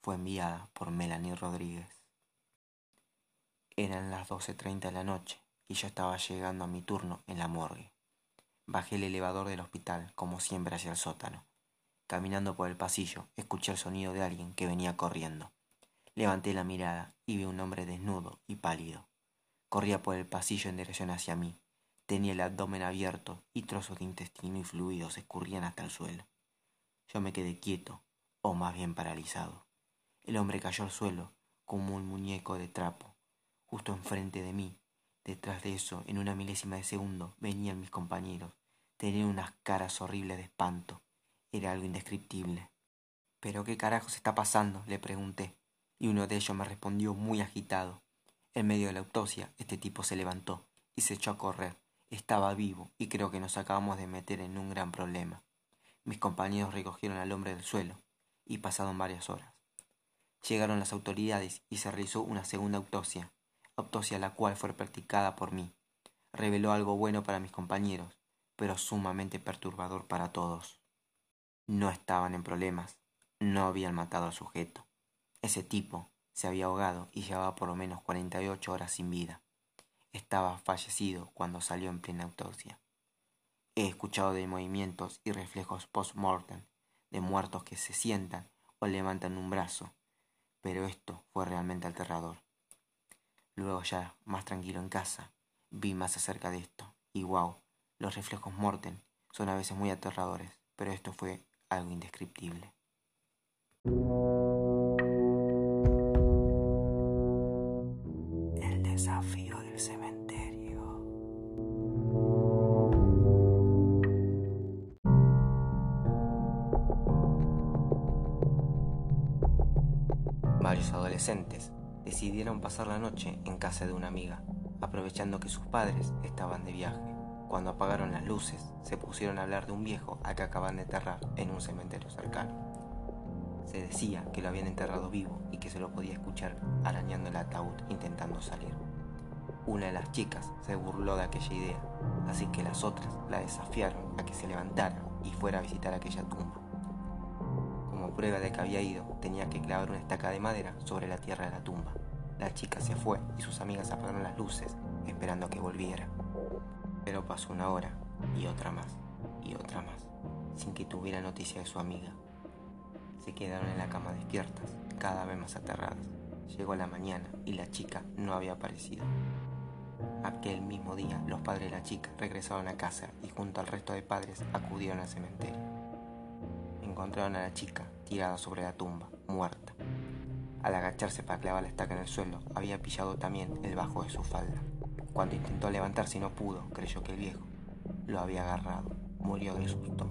fue enviada por Melanie Rodríguez. Eran las 12.30 de la noche y yo estaba llegando a mi turno en la morgue. Bajé el elevador del hospital, como siempre, hacia el sótano. Caminando por el pasillo, escuché el sonido de alguien que venía corriendo. Levanté la mirada y vi un hombre desnudo y pálido. Corría por el pasillo en dirección hacia mí. Tenía el abdomen abierto y trozos de intestino y fluidos escurrían hasta el suelo. Yo me quedé quieto, o más bien paralizado. El hombre cayó al suelo como un muñeco de trapo, justo enfrente de mí. Detrás de eso, en una milésima de segundo, venían mis compañeros. Tenían unas caras horribles de espanto. Era algo indescriptible. ¿Pero qué carajos está pasando? le pregunté, y uno de ellos me respondió muy agitado. En medio de la autopsia, este tipo se levantó y se echó a correr. Estaba vivo y creo que nos acabamos de meter en un gran problema. Mis compañeros recogieron al hombre del suelo y pasaron varias horas. Llegaron las autoridades y se realizó una segunda autopsia, autopsia la cual fue practicada por mí. Reveló algo bueno para mis compañeros, pero sumamente perturbador para todos. No estaban en problemas, no habían matado al sujeto. Ese tipo se había ahogado y llevaba por lo menos 48 horas sin vida. Estaba fallecido cuando salió en plena autopsia. He escuchado de movimientos y reflejos post-mortem, de muertos que se sientan o levantan un brazo, pero esto fue realmente aterrador. Luego ya, más tranquilo en casa, vi más acerca de esto, y wow, los reflejos morten son a veces muy aterradores, pero esto fue algo indescriptible. Varios adolescentes decidieron pasar la noche en casa de una amiga, aprovechando que sus padres estaban de viaje. Cuando apagaron las luces, se pusieron a hablar de un viejo al que acaban de enterrar en un cementerio cercano. Se decía que lo habían enterrado vivo y que se lo podía escuchar arañando el ataúd intentando salir. Una de las chicas se burló de aquella idea, así que las otras la desafiaron a que se levantara y fuera a visitar aquella tumba. Prueba de que había ido, tenía que clavar una estaca de madera sobre la tierra de la tumba. La chica se fue y sus amigas apagaron las luces, esperando que volviera. Pero pasó una hora, y otra más, y otra más, sin que tuviera noticia de su amiga. Se quedaron en la cama despiertas, cada vez más aterradas. Llegó la mañana y la chica no había aparecido. Aquel mismo día, los padres de la chica regresaron a casa y junto al resto de padres acudieron al cementerio. Encontraron a la chica tirada sobre la tumba, muerta. Al agacharse para clavar la estaca en el suelo, había pillado también el bajo de su falda. Cuando intentó levantarse y no pudo, creyó que el viejo lo había agarrado. Murió de susto.